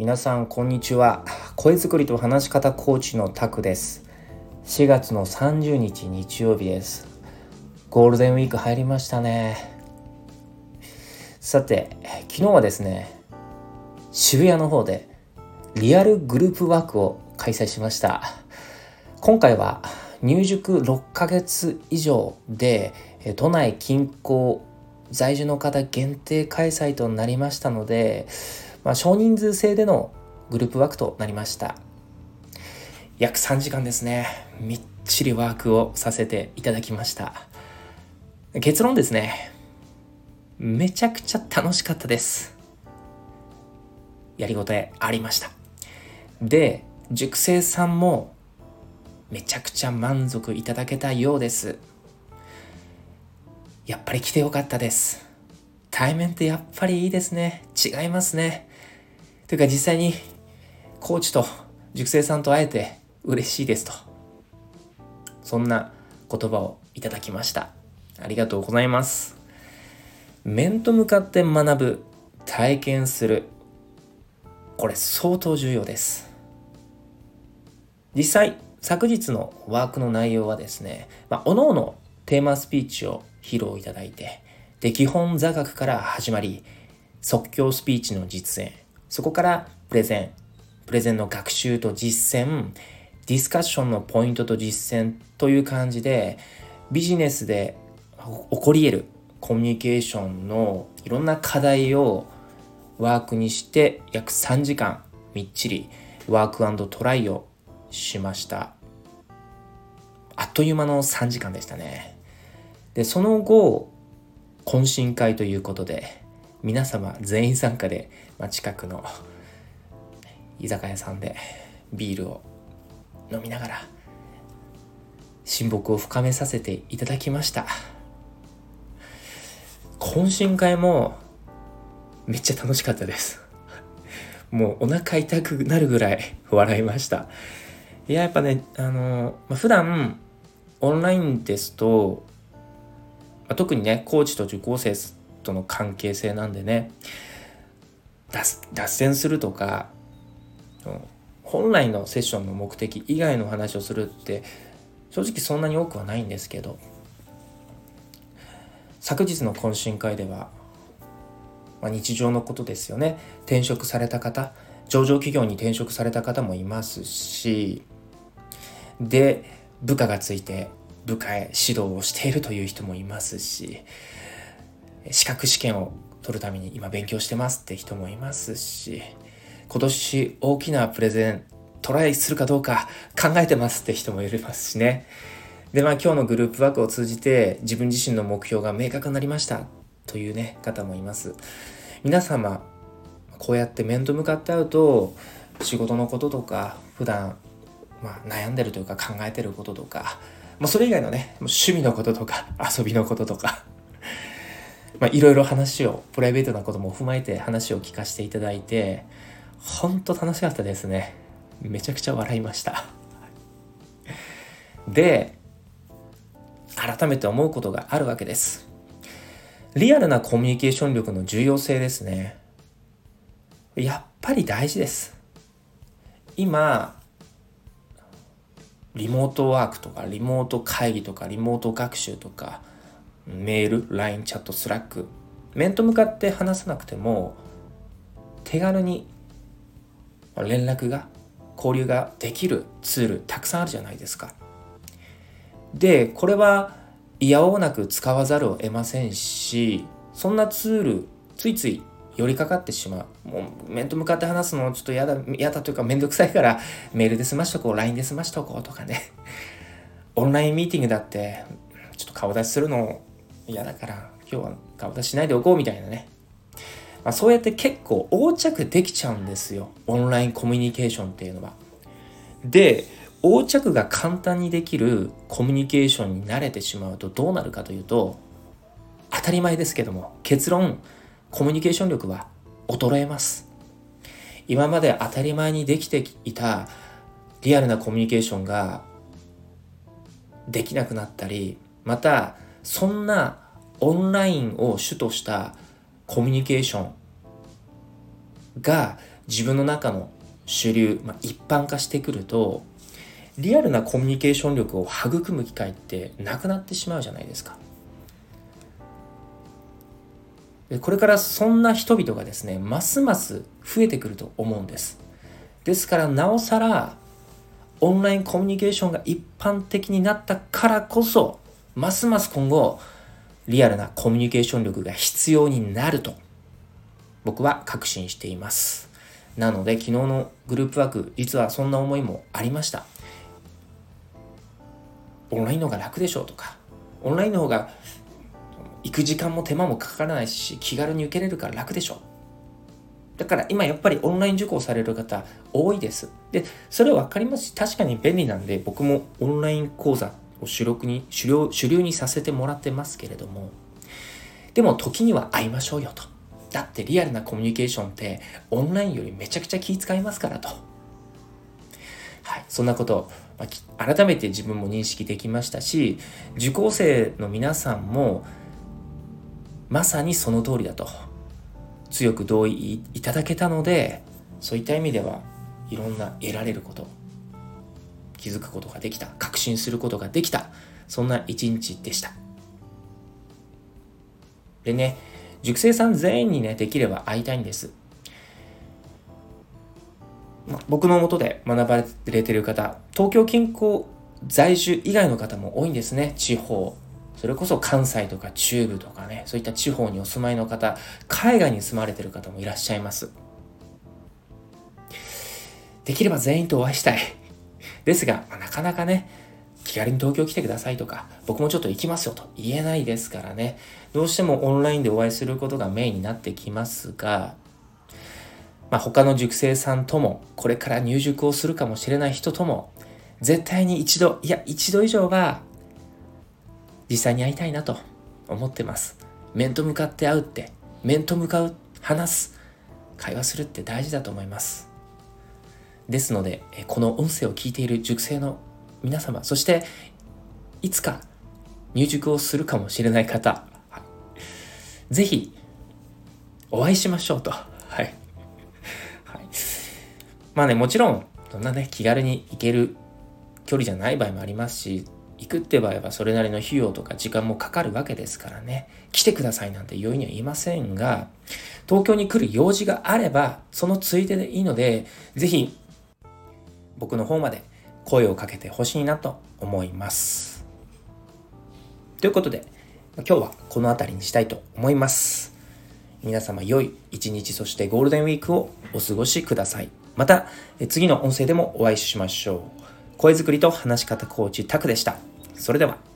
皆さんこんにちは。声作りと話し方コーチのタクです。4月の30日日曜日です。ゴールデンウィーク入りましたね。さて昨日はですね渋谷の方でリアルグループワークを開催しました。今回は入塾6ヶ月以上で都内近郊在住の方限定開催となりましたので、まあ、少人数制でのグループワークとなりました。約3時間ですね。みっちりワークをさせていただきました。結論ですね。めちゃくちゃ楽しかったです。やりごたえありました。で塾生さんもめちゃくちゃ満足いただけたようです。やっぱり来てよかったです。対面ってやっぱりいいですね。違いますね。というか実際にコーチと塾生さんと会えて嬉しいですと。そんな言葉をいただきました。ありがとうございます。面と向かって学ぶ、体験する。これ相当重要です。実際、昨日のワークの内容はですね、まあ、おのおのテーマスピーチを披露いただいて、で、基本座学から始まり、即興スピーチの実演、そこからプレゼン、プレゼンの学習と実践、ディスカッションのポイントと実践という感じで、ビジネスで起こり得る。コミュニケーションのいろんな課題をワークにして約3時間みっちり。ワークトライをしました。あっという間の3時間でしたね。で、その後、懇親会ということで、皆様全員参加で、まあ、近くの居酒屋さんでビールを飲みながら、親睦を深めさせていただきました。懇親会もめっちゃ楽しかったです。もうお腹痛くなるぐらい笑いました。いや、やっぱね、あの、まあ、普段オンラインですと、特にねコーチと受講生との関係性なんでね。脱線するとか本来のセッションの目的以外の話をするって正直そんなに多くはないんですけど昨日の懇親会では、まあ、日常のことですよね。転職された方上場企業に転職された方もいますしで部下がついて部下へ指導をしているという人もいますし、資格試験を取るために今勉強してますって人もいますし、今年大きなプレゼントライするかどうか考えてますって人もいますしね。で、まあ今日のグループワークを通じて自分自身の目標が明確になりましたというね、方もいます。皆様、こうやって面と向かって会うと、仕事のこととか、普段、まあ、悩んでるというか考えてることとか、まあ、それ以外のね、趣味のこととか、遊びのこととか、まあ、いろいろ話を、プライベートなことも踏まえて話を聞かせていただいて、ほんと楽しかったですね。めちゃくちゃ笑いました。で、改めて思うことがあるわけです。リアルなコミュニケーション力の重要性ですね。やっぱり大事です。今、リモートワークとか、リモート会議とか、リモート学習とか、メール、LINE、チャット、スラック、面と向かって話さなくても、手軽に連絡が、交流ができるツールたくさんあるじゃないですか。で、これは嫌おうなく使わざるを得ませんし、そんなツール、ついつい寄りかかってしまう。もう面と向かって話すのちょっと嫌だ、嫌だというかめんどくさいからメールで済ましとこう、LINE で済ましとこうとかね。オンラインミーティングだってちょっと顔出しするの嫌だから今日は顔出ししないでおこうみたいなね。まあ、そうやって結構横着できちゃうんですよ。オンラインコミュニケーションっていうのは。で、横着が簡単にできるコミュニケーションに慣れてしまうとどうなるかというと、当たり前ですけども、結論、コミュニケーション力は衰えます。今まで当たり前にできていたリアルなコミュニケーションができなくなったり、またそんなオンラインを主としたコミュニケーションが自分の中の主流、まあ、一般化してくるとリアルなコミュニケーション力を育む機会ってなくなってしまうじゃないですか。これからそんな人々がですねますます増えてくると思うんですですからなおさらオンラインコミュニケーションが一般的になったからこそますます今後リアルなコミュニケーション力が必要になると僕は確信しています。なので昨日のグループワーク実はそんな思いもありました。オンラインの方が楽でしょうとかオンラインの方が行く時間も手間もかからないし気軽に受けれるから楽でしょう。だから今やっぱりオンライン受講される方多いです。でそれは分かりますし確かに便利なんで僕もオンライン講座を主力に主流主流にさせてもらってますけれどもでも時には会いましょうよと。だってリアルなコミュニケーションってオンラインよりめちゃくちゃ気遣いますからと。はい。そんなことを改めて自分も認識できましたし受講生の皆さんもまさにその通りだと。強く同意いただけたのでそういった意味ではいろんな得られること。気づくことができた。確信することができた。そんな一日でした。でね塾生さん全員にねできれば会いたいんです。僕のもとで学ばれてる方東京近郊在住以外の方も多いんですね。地方。それこそ関西とか中部とかねそういった地方にお住まいの方海外に住まれてる方もいらっしゃいます。できれば全員とお会いしたい。ですが、まあ、なかなかね気軽に東京来てくださいとか僕もちょっと行きますよと言えないですからねどうしてもオンラインでお会いすることがメインになってきますがまあ、他の塾生さんとも、これから入塾をするかもしれない人とも、絶対に一度、いや、一度以上は、実際に会いたいなと思ってます。面と向かって会うって、面と向かう、話す、会話するって大事だと思います。ですので、この音声を聞いている塾生の皆様、そして、いつか入塾をするかもしれない方、ぜひ、お会いしましょうと。はい。まあね、もちろん、そんなね、気軽に行ける距離じゃない場合もありますし、行くって場合はそれなりの費用とか時間もかかるわけですからね、来てくださいなんて容易には言いませんが、東京に来る用事があれば、そのついででいいので、ぜひ、僕の方まで声をかけてほしいなと思います。ということで、今日はこの辺りにしたいと思います。皆様良い一日そしてゴールデンウィークをお過ごしください。また、次の音声でもお会いしましょう。声作りと話し方コーチタクでした。それでは。